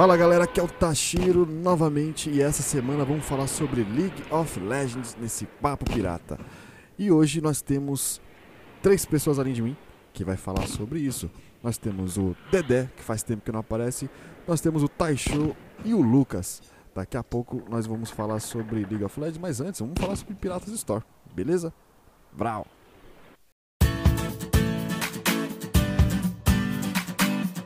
Fala galera, aqui é o Tashiro novamente e essa semana vamos falar sobre League of Legends nesse Papo Pirata. E hoje nós temos três pessoas além de mim que vai falar sobre isso. Nós temos o Dedé, que faz tempo que não aparece, nós temos o Taisho e o Lucas. Daqui a pouco nós vamos falar sobre League of Legends, mas antes vamos falar sobre Piratas Store, beleza? Brau!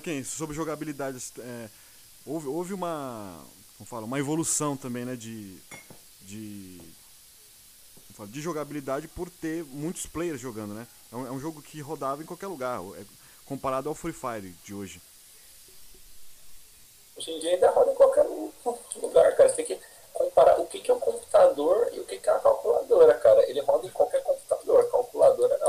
Quem? Sobre jogabilidade, é, houve, houve uma, como fala, uma evolução também, né, de, de, de jogabilidade por ter muitos players jogando, né? É um, é um, jogo que rodava em qualquer lugar, é, comparado ao Free Fire de hoje. Hoje em dia ainda roda em qualquer lugar, cara. Você tem que comparar o que, que é o computador e o que, que é a calculadora, cara. Ele roda em qualquer computador, calculadora. É,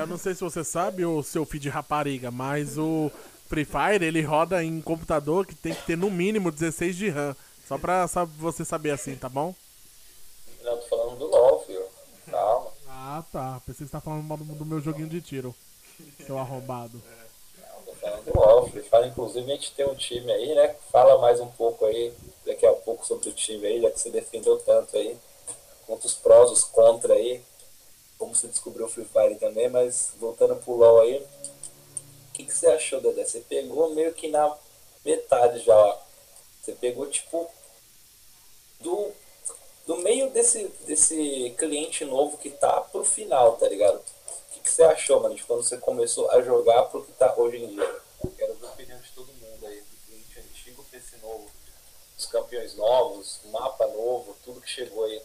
eu não sei se você sabe, o seu filho de rapariga, mas o Free Fire ele roda em computador que tem que ter no mínimo 16 de RAM. Só pra você saber assim, tá bom? Não, tô falando do LOL, filho. Calma. Ah, tá. Pensei que você tá falando do, meu joguinho de tiro. Seu arrombado. Não, tô falando do LOL, Free Fire. Inclusive a gente tem um time aí, né? Fala mais um pouco aí, daqui a pouco sobre o time aí, já que você defendeu tanto aí. Contra os prós, os contra aí como você descobriu o Free Fire também, mas voltando pro LoL aí, o que, que você achou, Dedé? Você pegou meio que na metade já, Você pegou, tipo, do, do meio desse, desse cliente novo que tá pro final, tá ligado? O que, que você achou, mano, de quando você começou a jogar pro que tá hoje em dia? Quero ver a opinião de todo mundo aí, do cliente antigo pra esse novo. Os campeões novos, mapa novo, tudo que chegou aí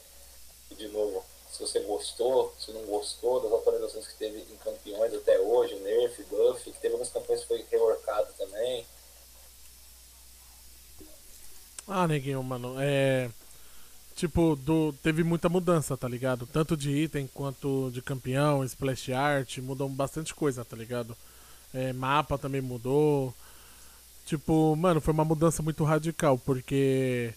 de novo se você gostou, se não gostou das atualizações que teve em campeões até hoje, Nerf, Buff, que teve alguns campeões que foi reworkado também. Ah, neguinho, mano, é. Tipo, do, teve muita mudança, tá ligado? Tanto de item quanto de campeão, splash art, mudou bastante coisa, tá ligado? É, mapa também mudou. Tipo, mano, foi uma mudança muito radical, porque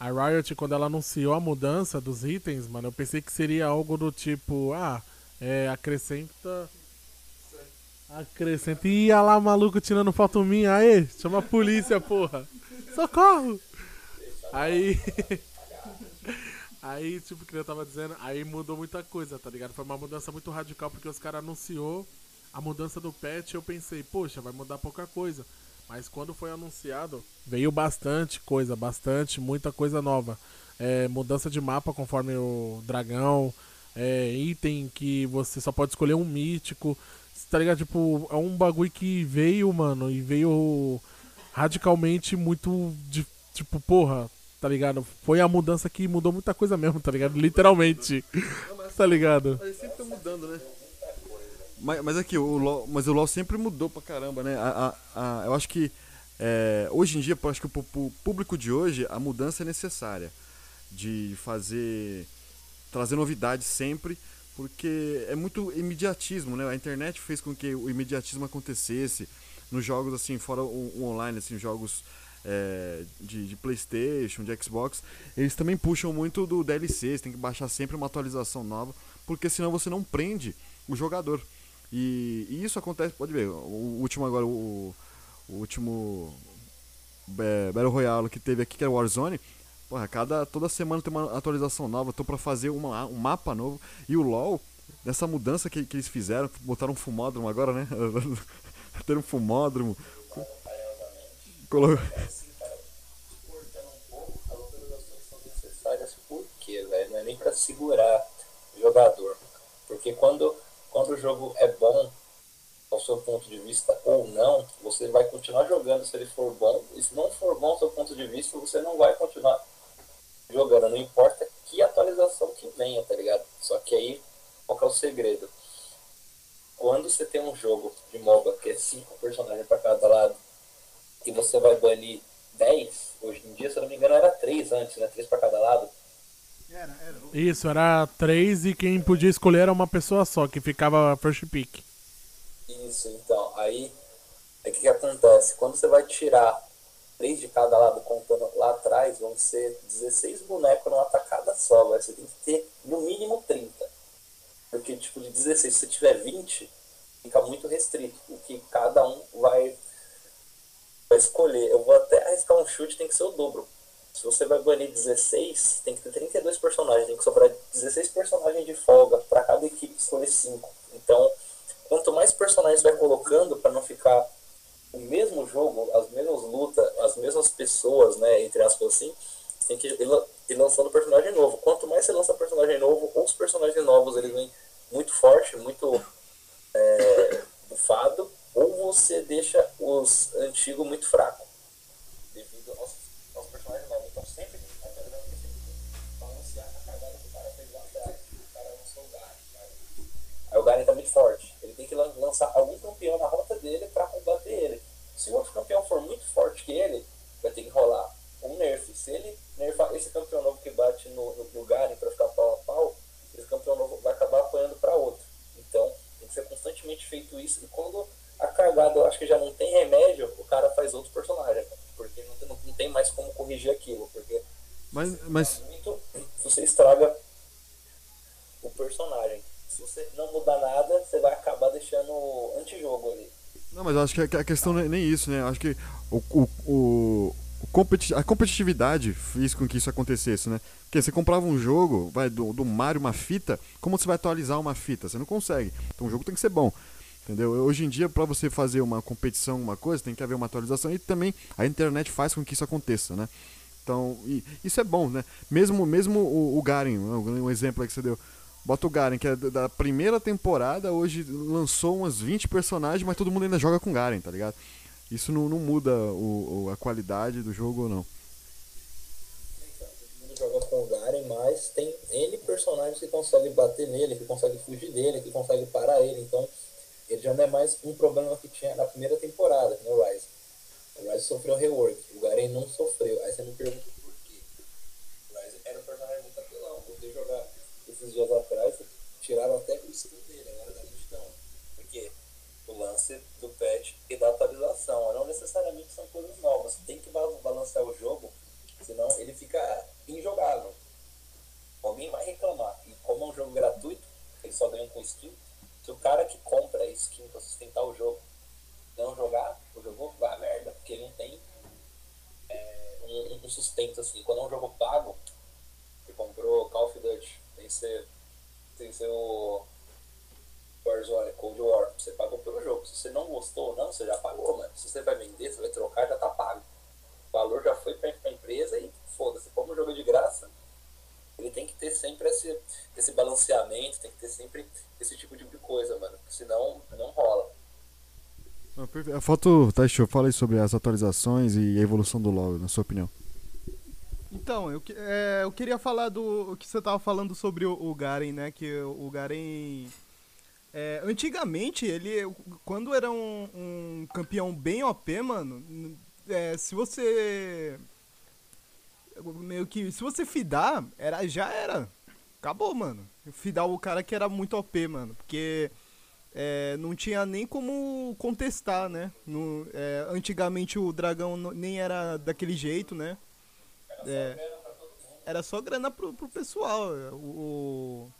a Riot, quando ela anunciou a mudança dos itens, mano, eu pensei que seria algo do tipo, ah, é, acrescenta. Acrescenta. Ia lá, maluco, tirando foto minha. Aê, chama a polícia, porra. Socorro! Aí. aí, tipo, que eu tava dizendo, aí mudou muita coisa, tá ligado? Foi uma mudança muito radical porque os caras anunciou a mudança do patch. Eu pensei, poxa, vai mudar pouca coisa. Mas quando foi anunciado, veio bastante coisa, bastante, muita coisa nova. É, mudança de mapa conforme o dragão, é, item que você só pode escolher um mítico. Tá ligado? Tipo, é um bagulho que veio, mano, e veio radicalmente muito de, tipo, porra, tá ligado? Foi a mudança que mudou muita coisa mesmo, tá ligado? Literalmente. tá ligado? Mas sempre tá mudando, né? Mas, mas aqui, o LoL, mas o LoL sempre mudou pra caramba, né? A, a, a eu acho que é, hoje em dia, acho que pro público de hoje, a mudança é necessária. De fazer. trazer novidades sempre, porque é muito imediatismo, né? A internet fez com que o imediatismo acontecesse nos jogos, assim, fora o, o online, assim, jogos. É, de, de, PlayStation, de Xbox, eles também puxam muito do DLC. Você tem que baixar sempre uma atualização nova, porque senão você não prende o jogador. E, e, isso acontece, pode ver, o último agora, o, o último é, Battle Royale que teve aqui, que era Warzone, porra, cada, toda semana tem uma atualização nova, tô pra fazer uma, um mapa novo. E o LoL, nessa mudança que, que eles fizeram, botaram um fumódromo agora, né? Ter um fumódromo. Colocou. Por quê, velho? Não é nem pra segurar o jogador Porque quando, quando o jogo é bom, ao seu ponto de vista ou não, você vai continuar jogando se ele for bom. E se não for bom ao seu ponto de vista, você não vai continuar jogando. Não importa que atualização que venha, tá ligado? Só que aí, qual que é o segredo? Quando você tem um jogo de MOBA que é cinco personagens para cada lado, e você vai banir 10, hoje em dia, se eu não me engano, era 3 antes, né? 3 para cada lado. Era, era. Isso, era 3 e quem podia escolher era uma pessoa só, que ficava first pick. Isso, então. Aí, o que, que acontece? Quando você vai tirar 3 de cada lado, contando lá atrás, vão ser 16 bonecos numa tacada só. Você tem que ter no mínimo 30. Porque, tipo, de 16, se você tiver 20, fica muito restrito. O que cada um vai vai escolher. Eu vou até arriscar um chute, tem que ser o dobro. Se você vai banir 16, tem que ter 32 personagens, tem que sobrar 16 personagens de folga para cada equipe escolher 5. Então, quanto mais personagens vai colocando para não ficar o mesmo jogo, as mesmas lutas, as mesmas pessoas, né, entre aspas assim, tem que ir lançando personagem novo. Quanto mais você lança personagem novo, ou os personagens novos eles vêm muito forte, muito é, bufado, ou você deixa os antigos muito fracos, devido aos, aos personagens novos. Então sempre a Telegram tem que balancear a cagada que o cara fez lá atrás. O cara lançou o Garen. Garen tá muito forte. Ele tem que lançar algum campeão na rota dele para combater ele. Se o outro campeão for muito forte que ele, vai ter que rolar um nerf. Se ele nerfar esse campeão novo que bate no, no, Garen para ficar pau a pau, esse campeão novo vai acabar apanhando para outro. Então tem que ser constantemente feito isso. E quando a cagada eu acho que já não tem remédio, o cara faz outro personagem. Porque não, não, não tem mais como corrigir aquilo. Porque mas, mas... Muito, você estraga o personagem. Se você não mudar nada, você vai acabar deixando antijogo ali. Não, mas acho que a questão não é nem isso, né? Acho que o, o, o, a competitividade fez com que isso acontecesse, né? Porque você comprava um jogo, vai do, do Mario, uma fita, como você vai atualizar uma fita? Você não consegue. Então o jogo tem que ser bom. Entendeu? Hoje em dia, para você fazer uma competição, uma coisa, tem que haver uma atualização e também a internet faz com que isso aconteça, né? Então, isso é bom, né? Mesmo, mesmo o, o Garen, um exemplo que você deu. Bota o Garen, que é da primeira temporada, hoje lançou umas 20 personagens, mas todo mundo ainda joga com Garen, tá ligado? Isso não, não muda o, o, a qualidade do jogo ou não. Todo mundo joga com o Garen, mas tem N personagens que conseguem bater nele, que conseguem fugir dele, que conseguem parar ele. Então, ele já não é mais um problema que tinha na primeira temporada, no Rise. O Rise sofreu rework, o Garen não sofreu. Aí você me pergunta por quê. O Rise era um personagem muito apelão. Você jogar esses dias atrás, tiraram até o skin dele, agora da listão. Porque o lance do patch e da atualização não necessariamente são coisas novas. Tem que balancear o jogo, senão ele fica injogável. Alguém vai reclamar. E como é um jogo gratuito, ele só ganha com skin se o cara que compra a skin pra sustentar o jogo não jogar, o jogo vai a merda, porque ele não tem é, um, um, sustento assim. Quando é um jogo pago, você comprou Call of Duty, que ser, tem que ser o Warzone, Cold War, você pagou pelo jogo. Se você não gostou ou não, você já pagou, mano. Se você vai vender, você vai trocar, já tá pago. O valor já foi pra, pra empresa e foda-se, como o jogo é de graça, ele tem que ter sempre esse, esse balanceamento, tem que ter sempre esse tipo de coisa, mano. Senão não rola. A foto, tá, show. Fala aí sobre as atualizações e a evolução do LoL, na sua opinião. Então, eu, é, eu queria falar do que você tava falando sobre o, o Garen, né? Que o Garen. É, antigamente, ele. Quando era um, um campeão bem OP, mano. É, se você meio que. Se você fidar, era, já era. Acabou, mano. Fidar o cara que era muito OP, mano. Porque é, não tinha nem como contestar, né? No, é, antigamente o dragão nem era daquele jeito, né? É, era só grana pro, pro pessoal. O,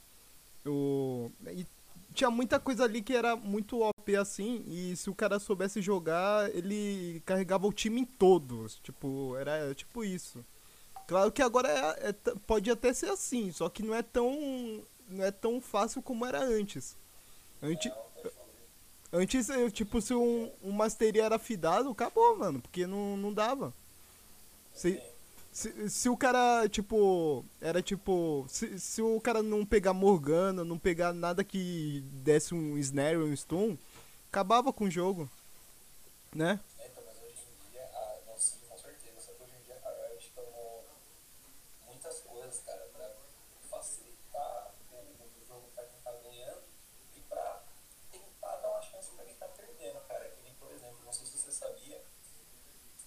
o, e tinha muita coisa ali que era muito OP assim. E se o cara soubesse jogar, ele carregava o time em todos. Tipo, era tipo isso. Claro que agora é, é, pode até ser assim, só que não é tão não é tão fácil como era antes. Antes, antes tipo, se um, um Mastery era fidado, acabou, mano, porque não, não dava. Se, Se, se o cara, tipo, era tipo. Se, se o cara não pegar Morgana, não pegar nada que desse um snare um stun, acabava com o jogo. Né? Então, mas hoje em dia, ah, não, sim, com certeza. Só que hoje em dia a Riot tomou muitas coisas, cara, pra facilitar o, o jogo pra quem tá ganhando e pra tentar dar uma chance pra quem tá perdendo, cara. Que nem, por exemplo, não sei se você sabia,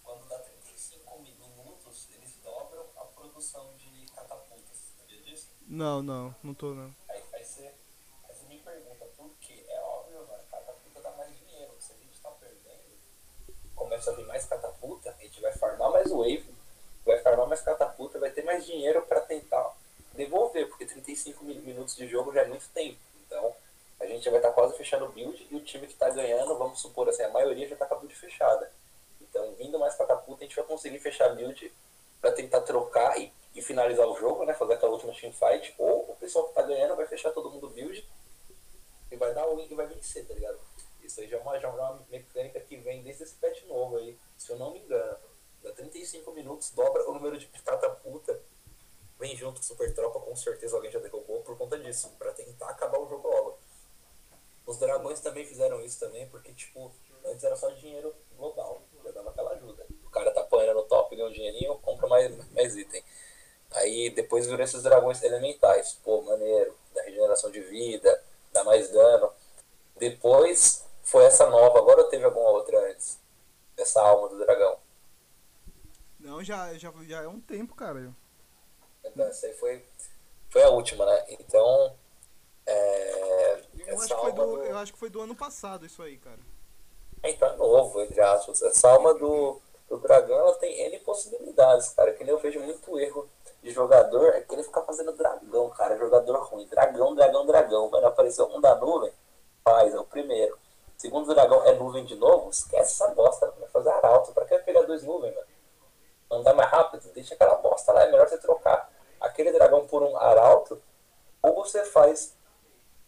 quando dá 35 minutos, eles dobram a produção de catapultas. Sabia disso? Não, não, não tô não. Aí, aí, você, aí você me pergunta por quê? É óbvio, mano, catapulta dá mais dinheiro. Se a gente tá perdendo, começa a vir mais catapulta, a gente vai farmar mais wave, vai farmar mais catapulta, vai ter mais dinheiro pra tentar devolver, porque 35 mi- minutos de jogo já é muito tempo. Então, a gente já vai estar quase fechando o build e o time que tá ganhando, vamos supor assim, a maioria já tá com a build fechada. Então, vindo mais catapulta, a gente vai conseguir fechar a build pra tentar trocar e, e finalizar o jogo, né? Fazer aquela última teamfight. Ou o pessoal que tá ganhando vai fechar todo mundo build e vai dar win e vai vencer, tá ligado? Isso aí já é uma, já é uma mecânica que vem desde esse patch novo aí, se eu não me engano. Dá 35 minutos, dobra o número de catapulta, vem junto com Super Tropa, com certeza alguém já derrubou por conta disso, pra tentar acabar o jogo logo. Os dragões também fizeram isso também, porque, tipo, antes era só dinheiro global, já dava aquela ajuda. O cara tá um dinheirinho, compra mais, mais item. Aí depois viram esses dragões elementais. Pô, maneiro, dá regeneração de vida, dá mais dano. Depois foi essa nova, agora teve alguma outra antes? Essa alma do dragão. Não, já, já, já é um tempo, cara. Então, essa aí foi, foi a última, né? Então. É, Eu essa acho, do, do- eu acho que foi do ano passado isso aí, cara. Então é novo, entre aspas. Essa alma do, do dragão, tem N possibilidades, cara. Que nem eu vejo muito erro de jogador, é que ele fica fazendo dragão, cara. Jogador ruim. Dragão, dragão, dragão. Mano, apareceu um da nuvem, faz, é o primeiro. Segundo dragão é nuvem de novo, esquece essa bosta. Vai fazer arauto. Pra que pegar dois nuvens, mano? Andar mais rápido, deixa aquela bosta lá. É melhor você trocar aquele dragão por um arauto, ou você faz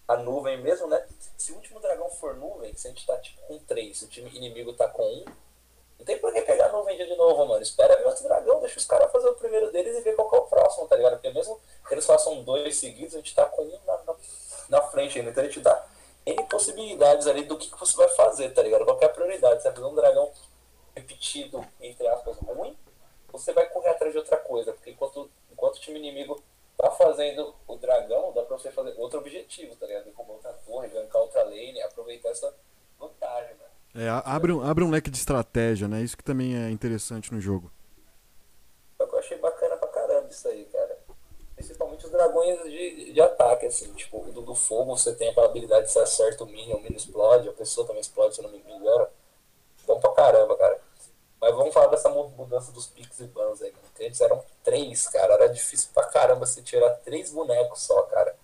a nuvem mesmo, né? Se o último dragão for nuvem, se a gente tá tipo com 3, se o time inimigo tá com 1, não tem por que pegar a nuvem de novo, mano. Espera ver outro dragão, deixa os caras fazer o primeiro deles e ver qual é o próximo, tá ligado? Porque mesmo que eles façam dois seguidos, a gente tá com um na, na, na frente ainda. Então a gente dá N possibilidades ali do que, que você vai fazer, tá ligado? Qual é a prioridade? Você vai fazer um dragão repetido, entre aspas, ruim, você vai correr atrás de outra coisa? Porque enquanto, enquanto o time inimigo tá fazendo o dragão, dá pra você fazer outro objetivo, tá ligado? Derrubar outra torre, gankar outra lane, aproveitar essa vantagem. É, abre um, abre um leque de estratégia, né? Isso que também é interessante no jogo. Eu achei bacana pra caramba isso aí, cara. Principalmente os dragões de, de ataque, assim. Tipo, do, do fogo você tem aquela habilidade de você acerta o minion, o minion explode, a pessoa também explode, se eu não me engano. Bom pra caramba, cara. Mas vamos falar dessa mu- mudança dos piques e bans aí, mano. Que antes eram três, cara. Era difícil pra caramba você tirar três bonecos só, cara.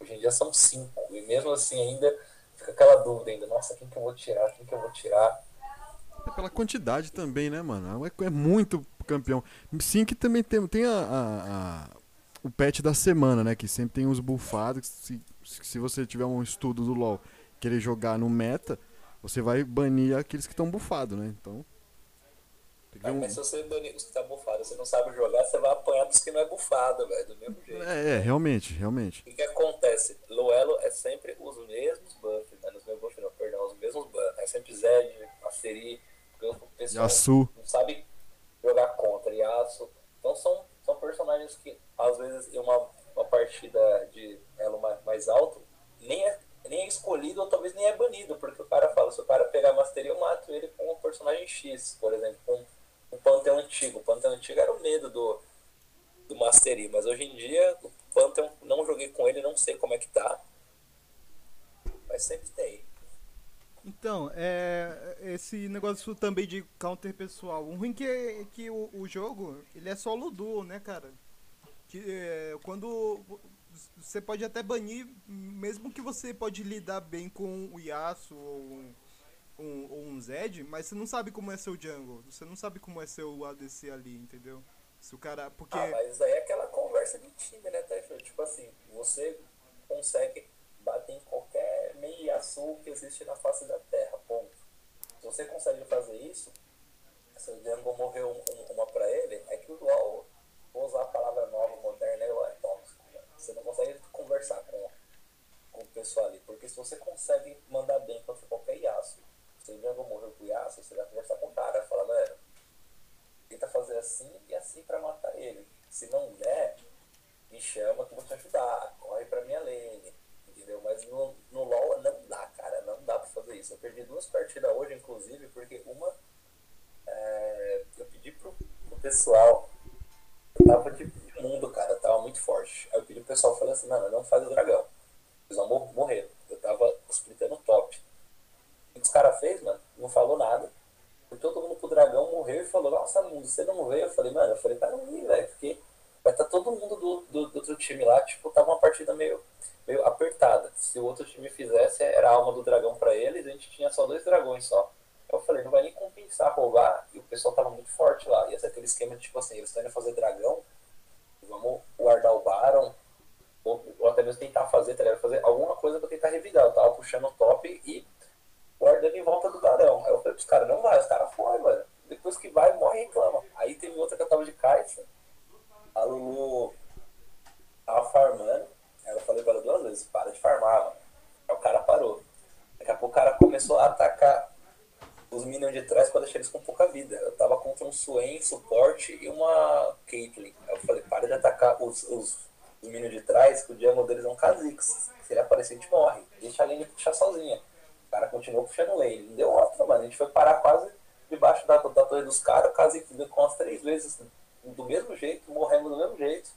Hoje em dia são cinco. E mesmo assim ainda fica aquela dúvida ainda. Nossa, quem que eu vou tirar? Quem que eu vou tirar? É pela quantidade também, né, mano? É, é muito campeão. Sim que também tem, tem a, a- a- o patch da semana, né? Que sempre tem os bufados. Se, se você tiver um estudo do LoL querer jogar no meta, você vai banir aqueles que estão bufados, né? Então. Ah, um- mas se você banir os que tá bufado, você não sabe jogar, você vai apanhar dos que não é bufado, velho. Do mesmo jeito. É, é, realmente, realmente. O que, acontece? Luelo é sempre os mesmos buffs, né? Os mesmos buffs não, perdão, os mesmos buffs. É sempre Zed, Aceri, porque o pessoal Yasu. não sabe jogar contra, Yasuo. Então são, são personagens que, às vezes, em uma, uma partida de elo mais, mais alto, nem é, nem é escolhido ou talvez nem é banido, porque o cara fala, se o cara pegar Mastery, eu mato ele com um personagem X, por exemplo, com um Pantheon antigo. O Pantheon antigo era o medo do, do Mastery, mas hoje em dia o Pantheon não joguei com ele, não sei como é que tá. Mas sempre tem. Então, é, esse negócio também de counter pessoal. O ruim que é que o, o jogo, ele é solo duo, né, cara? Que, é, quando você pode até banir, mesmo que você pode lidar bem com o Yasuo ou um, um, ou um Zed, mas você não sabe como é seu jungle. Você não sabe como é seu ADC ali, entendeu? Se o cara... Porque... Ah, mas aí é aquela conversa de time, né, Tefio? Tipo assim, você consegue bater em qualquer meia azul que existe na face da Terra, ponto. Se você consegue fazer isso, se o Django morreu um, uma pra ele, é que o LoL, vou usar a palavra nova, moderna, é, é tóxico. Né? Você não consegue conversar com, com o pessoal ali, porque se você consegue mandar bem contra qualquer Yasuo, se o Django morreu pro Yasuo, você vai conversar com o cara, fala, velho, tenta fazer assim e assim pra matar ele. Se não der, me chama que eu vou te ajudar, corre pra minha lane, entendeu? Mas no, no LoL não dá, cara, não dá pra fazer isso. Eu perdi duas partidas hoje, inclusive, porque uma é, eu pedi pro, pro pessoal, eu tava de mundo, cara, tava muito forte. Aí eu pedi pro pessoal, falei assim, mano, não faz o dragão. Eles vão morrer. Eu tava splitando top. Que os caras fez, mano? Não falou nada. Foi todo mundo pro dragão, morreu e falou, nossa, mundo, você não veio? Eu falei, mano, eu falei, tá não velho, porque vai estar tá todo mundo do, do, do, outro time lá, tipo, tava uma partida meio, meio apertada. Se o outro time fizesse, era a alma do dragão para eles, a gente tinha só dois dragões só. Eu falei, não vai nem compensar roubar. E o pessoal tava muito forte lá. Ia ser aquele esquema de tipo assim, eles estão indo fazer dragão, vamos guardar o Baron, ou, ou, até mesmo tentar fazer, tá ligado? Fazer alguma coisa pra tentar revidar. Eu tava puxando o top e guardando em volta do Barão. Aí eu falei pros caras, não vai, os caras foram, mano. Depois que vai, morre e reclama. Aí teve outra que eu tava de caixa. A Lulu tava farmando. Aí eu falei pra ela duas vezes, para de farmar, mano. Aí o cara parou. Daqui a pouco o cara começou a atacar os minions de trás pra deixar eles com pouca vida. Eu tava contra um Swain, suporte e uma Caitlyn. Aí eu falei, para de atacar os, os, os minions de trás, que o diamo deles é um Kha'Zix. Se ele aparecer, a gente morre. Deixa a lane puxar sozinha. O cara continuou puxando lane. Não deu outra, mano. A gente foi parar quase debaixo da, da torre dos caras. Deu com as três vezes do mesmo jeito, morremos do mesmo jeito.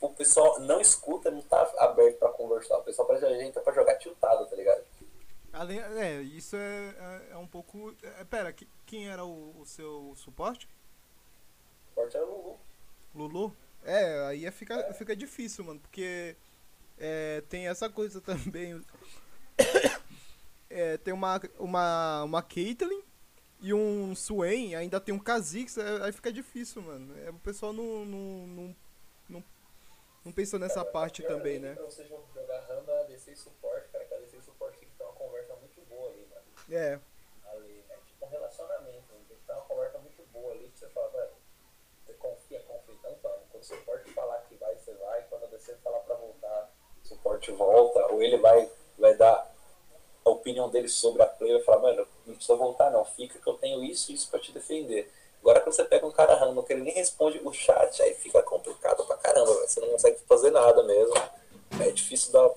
O pessoal não escuta, não tá aberto pra conversar. O pessoal parece a gente pra jogar tiltado, tá ligado? Além, é, isso é, é, é um pouco. É, pera, quem era o, o seu suporte? O suporte era o Lulu. Lulu? É, aí fica, é. fica difícil, mano, porque é, tem essa coisa também. É, tem uma, uma, uma Caitlyn e um Swain, ainda tem um Kha'Zix, é, aí fica difícil, mano. É, o pessoal não, não, não, não, não pensou nessa parte também, né? Pra você jogar randa, ADC e suporte, cara, que ADC e suporte tem que ter uma conversa muito boa ali, mano. É. Ali, é tipo um relacionamento, mano. tem que ter uma conversa muito boa ali, que você fala, velho, você confia, confia. Então, então, quando o suporte falar que vai, você vai, quando a ADC falar pra voltar, o suporte volta, ou ele vai, vai dar a opinião dele sobre a play, vai falar, mano, não precisa voltar não, fica que eu tenho isso e isso pra te defender. Agora quando você pega um cara random que ele nem responde o chat, aí fica complicado pra caramba, você não consegue fazer nada mesmo. É difícil dar,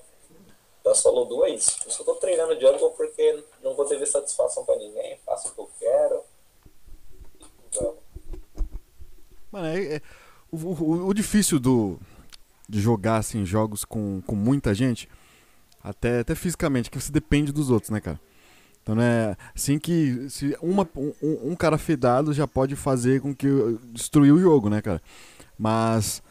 dar solo duo é isso. Eu só tô treinando jungle porque não vou ter satisfação pra ninguém, faço o que eu quero. Vamos. Mano, é, é o, o, o, difícil do, de jogar assim, jogos com, com muita gente, até, até fisicamente, que você depende dos outros, né, cara? Então, né, assim que se uma, um, um, cara fedado já pode fazer com que destruir o jogo, né, cara? Mas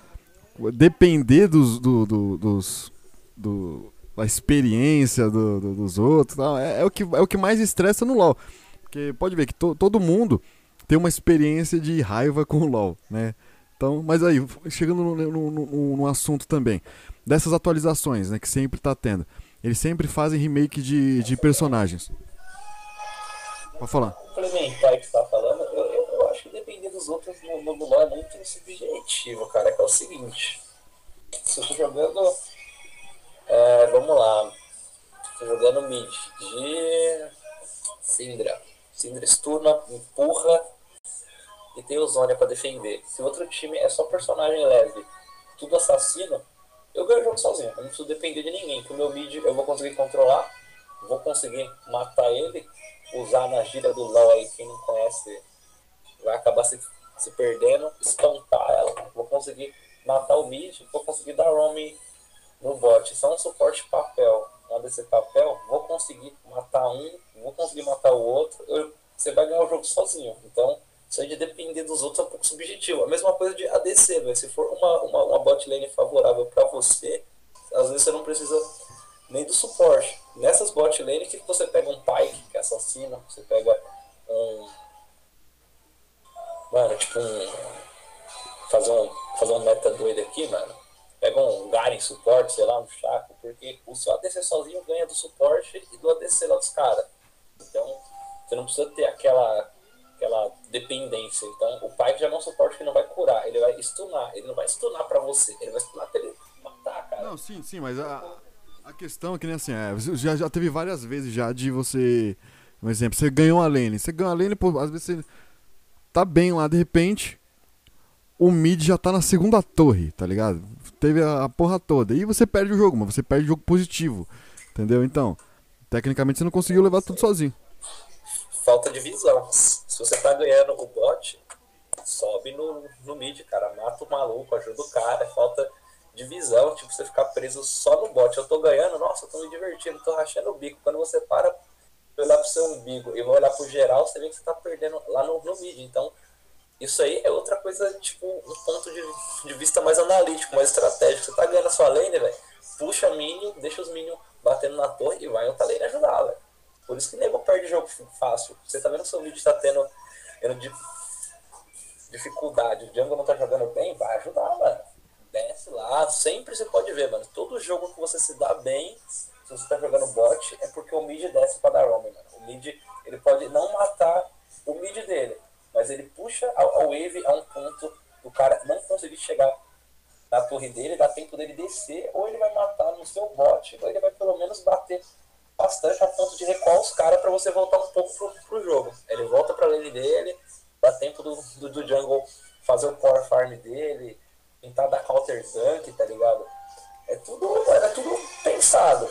depender dos, do, do, dos, do, da experiência do, do, dos outros, tal, é, é, o que, é o que mais estressa no LoL. Porque pode ver que to, todo mundo tem uma experiência de raiva com o LoL, né? Então, mas aí, chegando no, no, no, no assunto também, dessas atualizações, né, que sempre tá tendo. Eles sempre fazem remake de, de personagens. Pode falar. Complementar o que você tá falando, eu, eu, acho que depender dos outros no, no, LoL é muito subjetivo, cara. Que é o seguinte: se eu tô jogando. É, vamos lá. Tô jogando mid de. Syndra. Syndra esturna, empurra e tem o Zônia pra defender. Se outro time é só personagem leve, tudo assassino, eu ganho o jogo sozinho. Eu não preciso depender de ninguém. Com o meu mid eu vou conseguir controlar, vou conseguir matar ele usar na gira do LoL aí, quem não conhece vai acabar se, se perdendo, espantar ela. Vou conseguir matar o mid, vou conseguir dar roaming no bot. Só um suporte papel, um desse papel, vou conseguir matar um, vou conseguir matar o outro, eu, você vai ganhar o jogo sozinho. Então, isso aí de depender dos outros é um pouco subjetivo. A mesma coisa de ADC, véio. se for uma, uma, mas a, a questão é que nem assim, é, já, já teve várias vezes já de você. Um exemplo, você ganhou uma lane. Você ganhou a lane, pô, às vezes você tá bem lá, de repente. O mid já tá na segunda torre, tá ligado? Teve a, a porra toda. E você perde o jogo, mas você perde o jogo positivo. Entendeu? Então, tecnicamente você não conseguiu levar tudo sozinho falta de visão. Se você tá ganhando o bot, sobe no, no mid, cara. Mata o maluco, ajuda o cara. É falta de visão, tipo, você ficar preso só no bot. Eu tô ganhando, nossa, eu tô me divertindo, tô rachando o bico. Quando você para de olhar pro seu umbigo e vai olhar pro geral, você vê que você tá perdendo lá no, no mid. Então, isso aí é outra coisa, tipo, um ponto de, de vista mais analítico, mais estratégico. Você tá ganhando a sua lane, velho, puxa minion, deixa os minions batendo na torre e vai outra lane ajudar, velho. Por isso que nego perde jogo fácil. Você tá vendo que o seu vídeo tá tendo, tendo dificuldade. O Django não tá jogando bem, vai ajudar, mano. Desce lá. Sempre você pode ver, mano. Todo jogo que você se dá bem, se você tá jogando bot, é porque o mid desce pra dar roam, mano. O mid, ele pode não matar o mid dele, mas ele puxa a, a wave a um ponto do cara não conseguir chegar na torre dele, dá tempo dele descer, ou ele vai matar no seu bot, ou ele vai pelo menos bater bastante a ponto de recuar os caras para você voltar um pouco pro, pro jogo. Ele volta pra lane dele, dá tempo do, do, do jungle fazer o power farm dele, tentar dar counter tank, tá ligado? É tudo, é tudo pensado.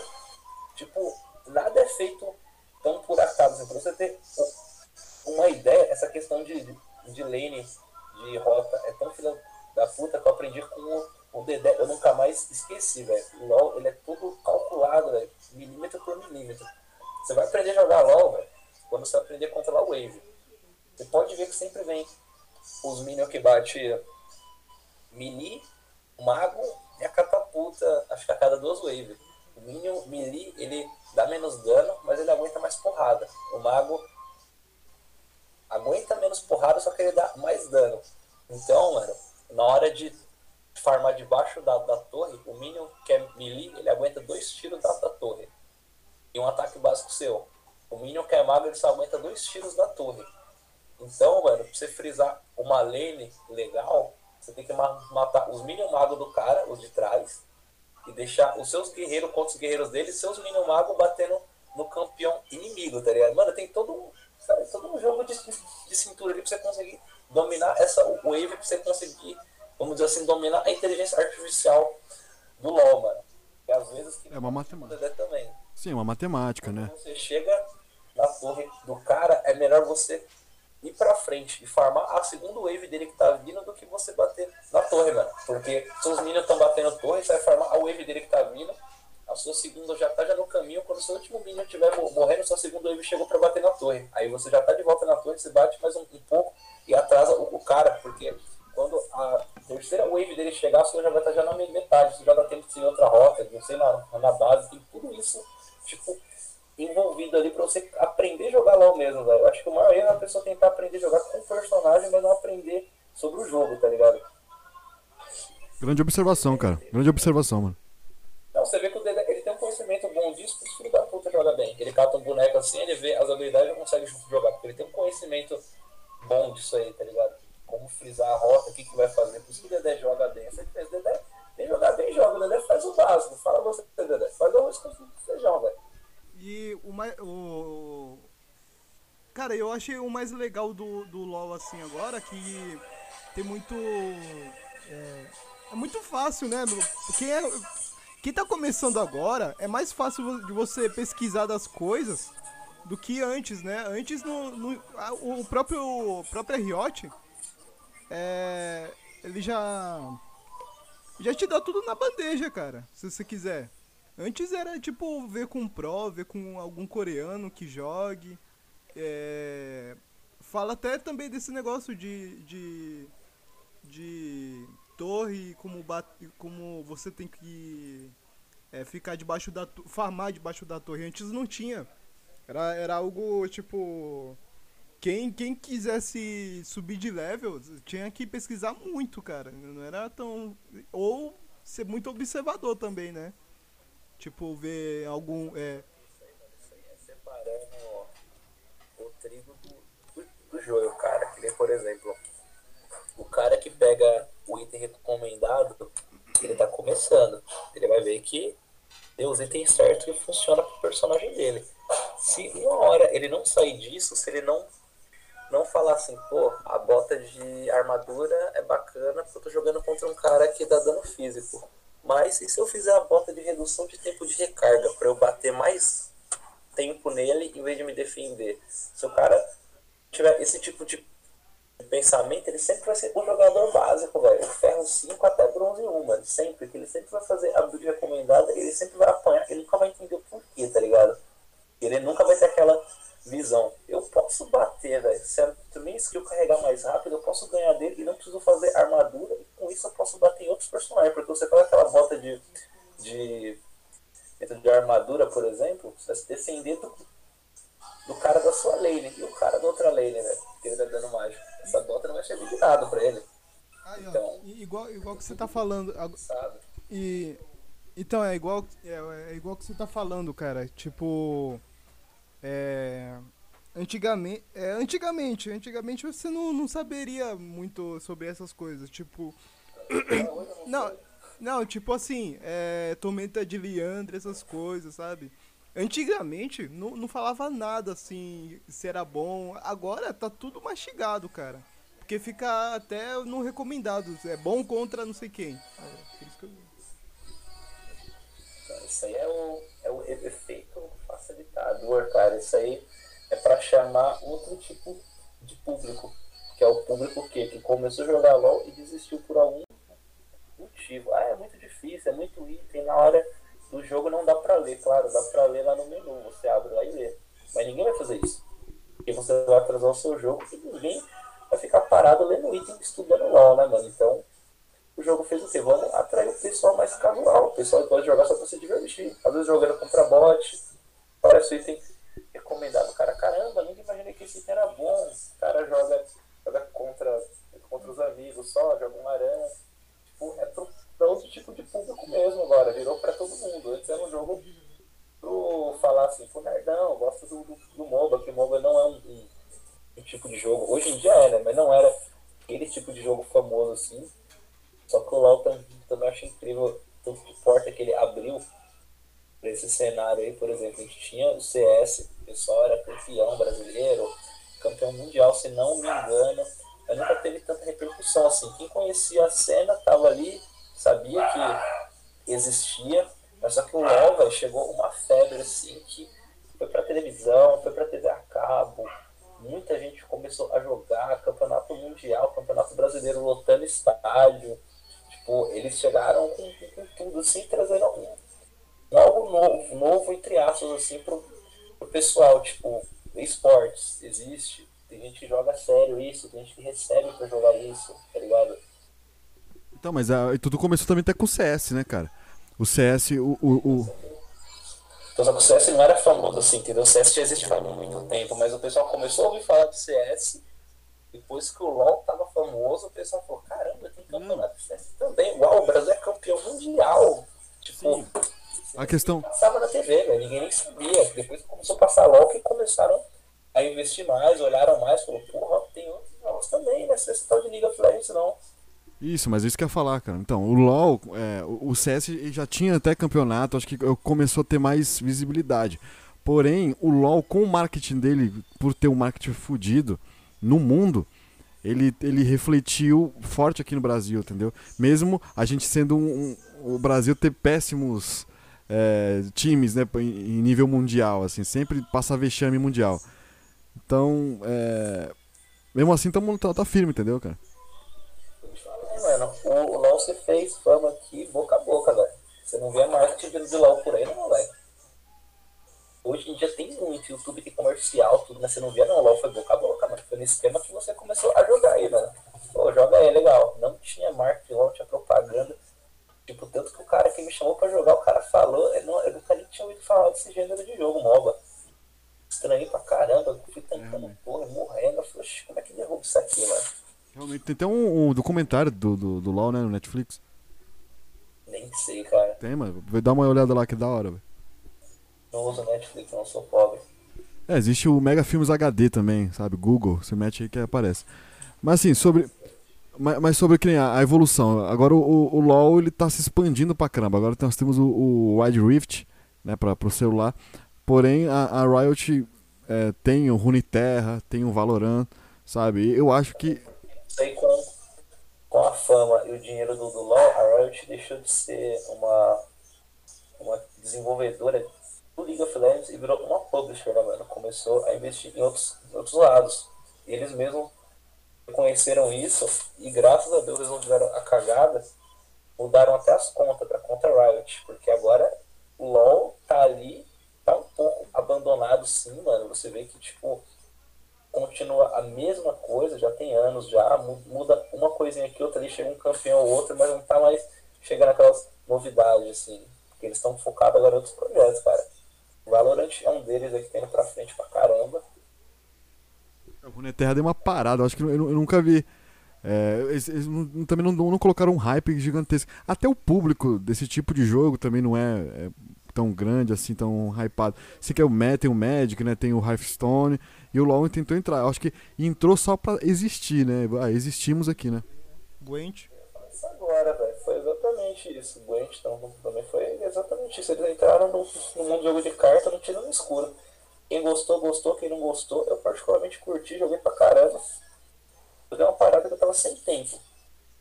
Tipo, nada é feito tão por acaso. Pra você ter uma ideia, essa questão de, de lane, de rota, é tão filha da puta que eu aprendi com o o Dedé, eu nunca mais esqueci, velho. O LOL, ele é tudo calculado, velho. Milímetro por milímetro. Você vai aprender a jogar LOL, velho, quando você aprender a controlar o Wave. Você pode ver que sempre vem os minions que bate melee, mago e a catapulta, acho que a cada duas waves. O minion melee, ele dá menos dano, mas ele aguenta mais porrada. O mago aguenta menos porrada, só que ele dá mais dano. Então, mano, na hora de farmar debaixo da, da torre, o Minion que é melee, ele aguenta dois tiros da, da torre. E um ataque básico seu. O Minion que é mago, ele só aguenta dois tiros da torre. Então, mano, pra você frisar uma lane legal, você tem que matar os Minion magos do cara, os de trás, e deixar os seus guerreiros contra os guerreiros dele, seus Minion magos batendo no campeão inimigo, tá ligado? Mano, tem todo um, sabe, todo um jogo de, de cintura ali pra você conseguir dominar essa wave, pra você conseguir vamos dizer assim, dominar a inteligência artificial do LoL, mano. E às vezes é uma matemática também. Sim, uma matemática, Quando né? Você chega na torre do cara, é melhor você ir pra frente e farmar a segunda wave dele que tá vindo do que você bater na torre, mano. Porque seus minions estão batendo torre, você vai farmar a wave dele que tá vindo. A sua segunda já tá já no caminho. Quando seu último minion estiver morrendo, sua segunda wave chegou pra bater na torre. Aí você já tá de volta na torre, você bate mais um, um pouco e atrasa o, o cara, porque quando a terceira wave dele chegar, você já vai estar já na metade, você já dá tempo de seguir outra rota, não sei, na, na base, tem tudo isso, tipo, envolvido ali pra você aprender a jogar LOL mesmo, velho. Eu acho que o maior erro é a pessoa tentar aprender a jogar com o personagem, mas não aprender sobre o jogo, tá ligado? Grande observação, cara. Grande observação, mano. Não, você vê que o Dedé, ele tem um conhecimento bom disso, porque o filho da puta joga bem. Ele cata um boneco assim, ele vê as habilidades e consegue jogar, porque ele tem um conhecimento bom disso aí, tá ligado? como frisar a rota, o que, que vai fazer. Por isso que o Dedé joga bem. Você fez, Dedé, nem jogar bem joga. O Dedé faz o básico. Fala você, Dedé. Faz o arroz com feijão, velho. E o mais. O... Cara, eu achei o mais legal do, do LoL assim agora que tem muito. É, é muito fácil, né? Quem, é, quem tá começando agora é mais fácil de você pesquisar das coisas do que antes, né? Antes no, no o próprio o próprio Riot é, ele já já te dá tudo na bandeja, cara, se você quiser. Antes era tipo ver com um pro, ver com algum coreano que jogue. É, fala até também desse negócio de de, de torre, como bate, como você tem que é, ficar debaixo da farmar debaixo da torre. Antes não tinha. Era, era algo tipo quem, quem quisesse subir de level tinha que pesquisar muito, cara. Não era tão. Ou ser muito observador também, né? Tipo, ver algum. É... Isso aí, isso aí é separando o trigo do, do, do joio, cara. Que nem, por exemplo, o cara que pega o item recomendado, ele tá começando. Ele vai ver que tem os itens certos que funciona pro personagem dele. Se uma hora ele não sair disso, se ele não não falar assim, pô, a bota de armadura é bacana porque eu tô jogando contra um cara que dá dano físico. Mas e se eu fizer a bota de redução de tempo de recarga para eu bater mais tempo nele em vez de me defender? Se o cara tiver esse tipo de pensamento, ele sempre vai ser um jogador básico, velho. Ferro 5 até bronze 1, mano. Sempre, que ele sempre vai fazer a build recomendada, ele sempre vai apanhar, ele nunca vai entender o porquê, tá ligado? Ele nunca vai ter aquela visão. Eu posso bater, velho. Se a minha skill carregar mais rápido, eu posso ganhar dele e não preciso fazer armadura. E com isso eu posso bater em outros personagens. Porque você coloca aquela bota de. de. de armadura, por exemplo, você vai se defender do, do cara da sua lane. E o cara da outra lane, velho. Que ele tá dando mágico. Essa bota não vai servir de nada pra ele. Aí, ó, Então- igual, igual que você tá falando. Sabe? E. Então, é igual, é, é igual que você tá falando, cara. Tipo. É. Antigamente, é, antigamente, antigamente você não, não saberia muito sobre essas coisas, tipo, não, não, tipo assim, é, tormenta de Leandro, essas coisas, sabe? Antigamente não, não falava nada assim, se era bom. Agora tá tudo mastigado, cara. Porque fica até no recomendado, é bom contra não sei quem. É, por isso que eu- Então, isso aí é o, é o efeito facilitador, cara. Isso aí é pra chamar outro tipo de público. Que é o público que, que começou a jogar LOL e desistiu por algum motivo. Ah, é muito difícil, é muito item. Na hora do jogo não dá pra ler, claro, dá pra ler lá no menu. Você abre lá e lê. Mas ninguém vai fazer isso. Porque você vai atrasar o seu jogo e ninguém vai ficar parado lendo item estudando LOL, né, mano? Então, o jogo fez o quê? Vamos atrair o pessoal mais casual. O pessoal pode jogar só pra se divertir. Às vezes jogando contra bot. Parece o item recomendado. Cara, caramba, nunca imaginei que esse item era bom. O cara joga, joga contra, contra os amigos só, joga um aranha. Tipo, é pro, pra outro tipo de público mesmo agora. Virou pra todo mundo. Antes era um jogo pro falar assim, pro nerdão, gosto do, do, do MOBA, que o MOBA não é um, um, um tipo de jogo. Hoje em dia é, né? Mas não era aquele tipo de jogo famoso assim. Só que o LoL tam- também acho incrível o tanto de porta que ele abriu para esse cenário aí, por exemplo. A gente tinha o CS, o pessoal era campeão brasileiro, campeão mundial, se não me engano. Mas nunca teve tanta repercussão assim. Quem conhecia a cena tava ali, sabia que existia, mas só que o LoL, velho, chegou uma febre assim que foi pra televisão, foi pra TV a cabo. Muita gente começou a jogar campeonato mundial, campeonato brasileiro lotando estádio. Tipo, eles chegaram com, com- tudo, assim, trazendo algo novo, novo, entre aspas, assim, pro, pro pessoal. Tipo, esportes existe. Tem gente que joga sério isso, tem gente que recebe pra jogar isso, tá ligado? Então, mas ah, tudo começou também até com o CS, né, cara? O CS, o, o, o- Então, só que o CS não era famoso assim, entendeu? O CS já existe faz muito tempo, mas o pessoal começou a ouvir falar do CS. Depois que o LoL tava famoso, o pessoal falou: caramba, tem campeonato de CS também. Uau, o Brasil é campeão mundial. Tipo, a questão. passava na TV, velho, ninguém nem sabia. Depois começou a passar LoL, que começaram a investir mais, olharam mais, falou: porra, tem outros jogos também, né? Esse tal de League of Legends não. Isso, mas isso que eu ia falar, cara. Então, o LoL, é, o o CS já tinha até campeonato, acho que começou a ter mais visibilidade. Porém, o LoL, com o marketing dele, por ter um marketing fudido no mundo, ele, ele refletiu forte aqui no Brasil, entendeu? Mesmo a gente sendo um, um- o Brasil ter péssimos é, times, né, em, nível mundial, assim, sempre passa vexame mundial. Então, é, mesmo assim, tamo, tá, tá firme, entendeu, cara? Mano, o, o LoL você fez fama aqui boca a boca, velho. Você não vê marketing vindo de LoL por aí, não, velho. Hoje em dia tem muito, YouTube tem comercial, tudo, mas você não via não, LoL foi boca a boca, mano. Foi nesse esquema que você começou a jogar aí, mano. Pô, joga aí, legal. Não tinha marketing, LoL tinha propaganda. Tipo, tanto que o cara que me chamou pra jogar, o cara falou, eu, não, eu nunca nem tinha ouvido falar desse gênero de jogo, MOBA. Estranhei pra caramba, eu fui tancando porra, morrendo. Eu falei, "Oxi, como é que derruba isso aqui, mano? Realmente, tem até um, um documentário do, do, do LoL, né, no Netflix. Nem sei, cara. Tem, mano. Vai dar uma olhada lá que é da hora, velho. Não uso Netflix, não sou pobre. É, existe o Mega Filmes HD também, sabe? Google, você mete aí que aparece. Mas assim, sobre. Mas, mas sobre que a evolução. Agora o, o, LoL ele tá se expandindo pra caramba. Agora nós temos o, o Wide Rift, né, pra, pro celular. Porém, a, a Riot é, tem o Runeterra, tem o Valorant, sabe? E eu acho que. Sei com, com a fama e o dinheiro do, do LoL, a Riot deixou de ser uma, uma desenvolvedora do League of Legends e virou uma publisher, né, mano? Começou a investir em outros, em outros lados. E eles mesmos conheceram isso e graças a Deus eles não fizeram a cagada, mudaram até as contas para conta Riot, porque agora o LoL tá ali, tá um pouco abandonado sim, mano. Você vê que tipo continua a mesma coisa, já tem anos já, muda uma coisinha aqui, outra ali, chega um campeão ou outro, mas não tá mais chegando aquelas novidades, assim. Porque eles estão focados agora em outros projetos, cara. Valorant é um deles aí que tá indo pra frente pra caramba. O Runeterra deu uma parada, eu acho que eu, eu nunca vi. É, eles, eles não, também não, não, colocaram um hype gigantesco. Até o público desse tipo de jogo também não é, é tão grande assim, tão hypado. Se quer o Met, tem o Magic, né? Tem o Hearthstone. E o LoL tentou entrar. Eu acho que entrou só pra existir, né? Ah, existimos aqui, né? Gwent. Isso agora, velho. Foi exatamente isso. Gwent então, também foi exatamente isso. Eles entraram no, no mundo do jogo de carta no tiro no escuro. Quem gostou, gostou. Quem não gostou, eu particularmente curti, joguei pra caramba. Dei uma parada que eu tava sem tempo.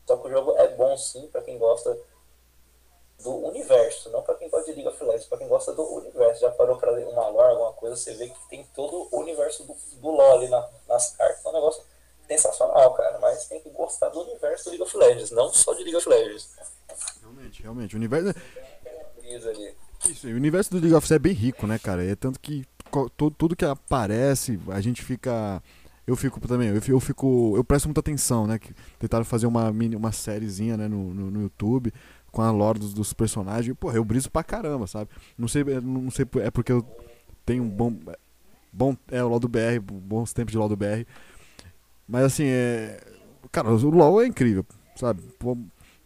Só que o jogo é bom sim pra quem gosta do universo, não para quem gosta de League of Legends, para quem gosta do universo. Já parou para ler uma lore, alguma coisa, você vê que tem todo o universo do, do LoL ali na, nas cartas. É um negócio sensacional, cara. Mas tem que gostar do universo do League of Legends, não só de League of Legends. Realmente, realmente. O universo. Isso, o universo do League of Legends é bem rico, né, cara? É tanto que tudo, tudo que aparece, a gente fica. Eu fico também, eu, eu fico. Eu presto muita atenção, né? Que tentaram fazer uma, mini, uma sériezinha né, no, no, no YouTube com a lore dos, dos personagens. Porra, eu briso pra caramba, sabe? Não sei, não sei, é porque eu tenho um bom. Bom, é o LoL do BR, bons tempos de LoL do BR. Mas assim, é. Cara, o LoL é incrível, sabe?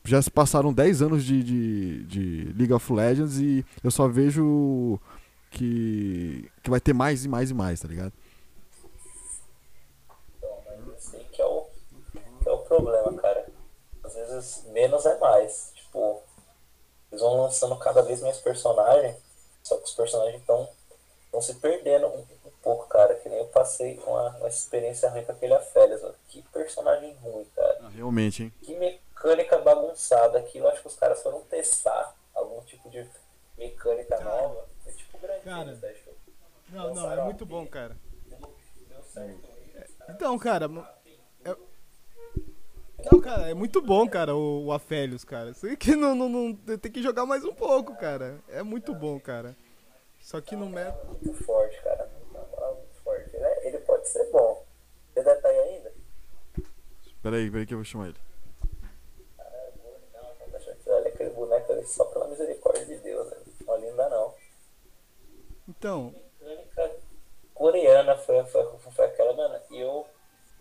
Já se passaram 10 anos de, de, de League of Legends e eu só vejo que, que vai ter mais e mais e mais, tá ligado? Então, mas assim que é o, que é o problema, cara. Às vezes menos é mais. Tipo, eles vão lançando cada vez mais personagens, só que os personagens estão se perdendo um, um, pouco, cara. Que nem eu passei uma, uma experiência ruim com aquele Afélias, Que personagem ruim, cara. Ah, realmente, hein? Que mecânica bagunçada. Aquilo acho que os caras foram testar algum tipo de mecânica cara, nova. É grande. Cara, não, não, é muito bom, cara. Deu certo. Então, cara, não, cara, é muito bom, cara, o, o Afélios, cara. Sei que não, não, não, tem que jogar mais um pouco, cara. É muito bom, cara. Só que no meta. Muito forte, cara. Muito forte, né? Ele pode ser bom. Você deve estar aí ainda? Peraí, peraí que eu vou chamar ele. Ah, olha aquele boneco ali só pela misericórdia de Deus, né? Não linda não. Então. Mecânica coreana foi, foi, foi aquela, mano. E eu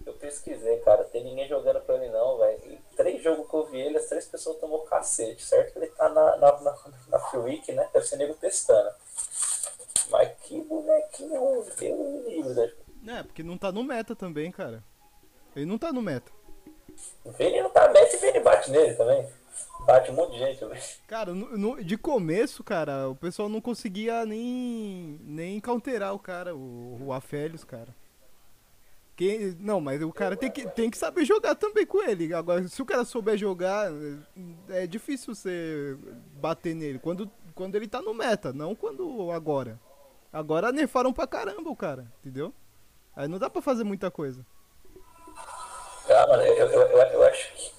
eu pesquisei, cara, tem ninguém jogando com ele não, velho. Três jogos que eu vi ele, as três pessoas tomou cacete, certo? Ele tá na, na, na, na Free Week, né? Deve ser nego testando. Mas que bonequinho, Deus livre, né? É, porque não tá no meta também, cara. Ele não tá no meta. Vini não tá meta e Vini bate nele também. Bate um monte de gente, velho. Cara, no, no, de começo, cara, o pessoal não conseguia nem, nem counterar o cara, o, o Afélios, cara. Quem, não, mas o cara tem que, tem que saber jogar também com ele. Agora, se o cara souber jogar, é difícil você bater nele. Quando, quando ele tá no meta, não quando agora. Agora nerfaram pra caramba o cara, entendeu? Aí não dá pra fazer muita coisa. Ah, mano, eu, eu, eu, eu acho que.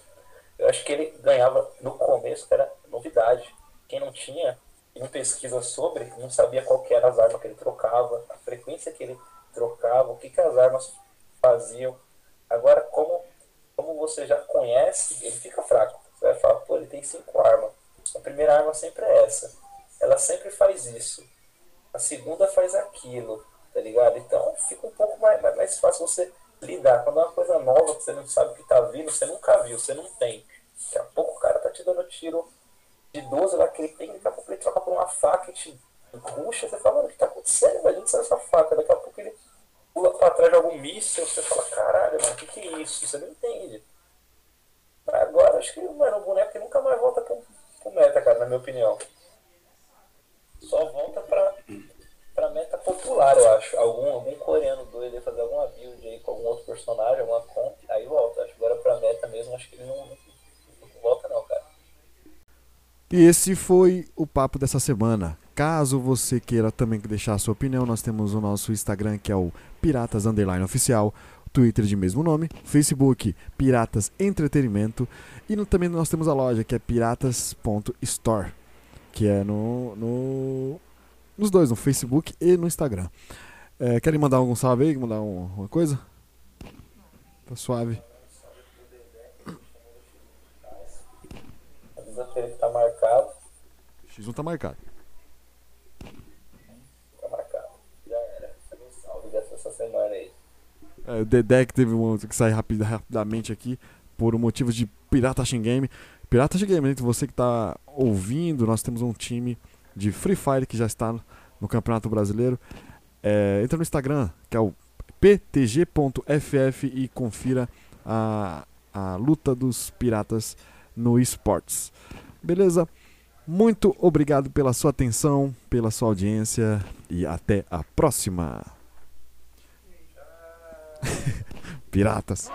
Acho que ele ganhava no começo, era novidade. Quem não tinha, não pesquisa sobre, não sabia qual que era as armas que ele trocava, a frequência que ele trocava, o que, que as armas faziam. Agora, como, como você já conhece, ele fica fraco. Você vai falar, pô, ele tem cinco armas. A primeira arma sempre é essa. Ela sempre faz isso. A segunda faz aquilo, tá ligado? Então fica um pouco mais, mais, mais fácil você lidar. Quando é uma coisa nova que você não sabe o que tá vindo, você nunca viu, você não tem. Daqui a pouco o cara tá te dando tiro de 12 lá que ele tem, daqui a pouco ele troca por uma faca e te ruxa, você fala, mano, o que tá acontecendo, velho? Onde essa faca? Daqui a pouco ele pra trás, joga um míssil, você fala, caralho, mano, o que, que é isso? Você não entende. Agora acho que, mano, o boneco nunca mais volta pro, pro meta, cara, na minha opinião. Só volta pra, pra meta popular, eu acho. Algum, algum coreano doido aí fazer alguma build aí com algum outro personagem, alguma comp, aí volta. Acho que agora pra meta mesmo, acho que ele não volta não, cara. E esse foi o papo dessa semana. Caso você queira também deixar a sua opinião, nós temos o nosso Instagram que é o Piratas Underline Oficial, Twitter de mesmo nome, Facebook Piratas Entretenimento e no, também nós temos a loja que é piratas.store, que é no, no nos dois, no Facebook e no Instagram. É, querem mandar algum salve aí? Mandar um, uma coisa? Tá suave. Avisa que tá marcado. X1 tá marcado. Tá marcado. Já era. Um salve dessa semana aí. É, o Dedé que teve um, que sair rapid, rapidamente aqui por um motivo de Pirata Shin Game. Pirata Shin Game, entre você que está ouvindo, nós temos um time de Free Fire que já está no, no Campeonato Brasileiro. É, entra no Instagram, que é o ptg.ff e confira a, a luta dos piratas no esportes. Beleza? Muito obrigado pela sua atenção, pela sua audiência e até a próxima. Piratas.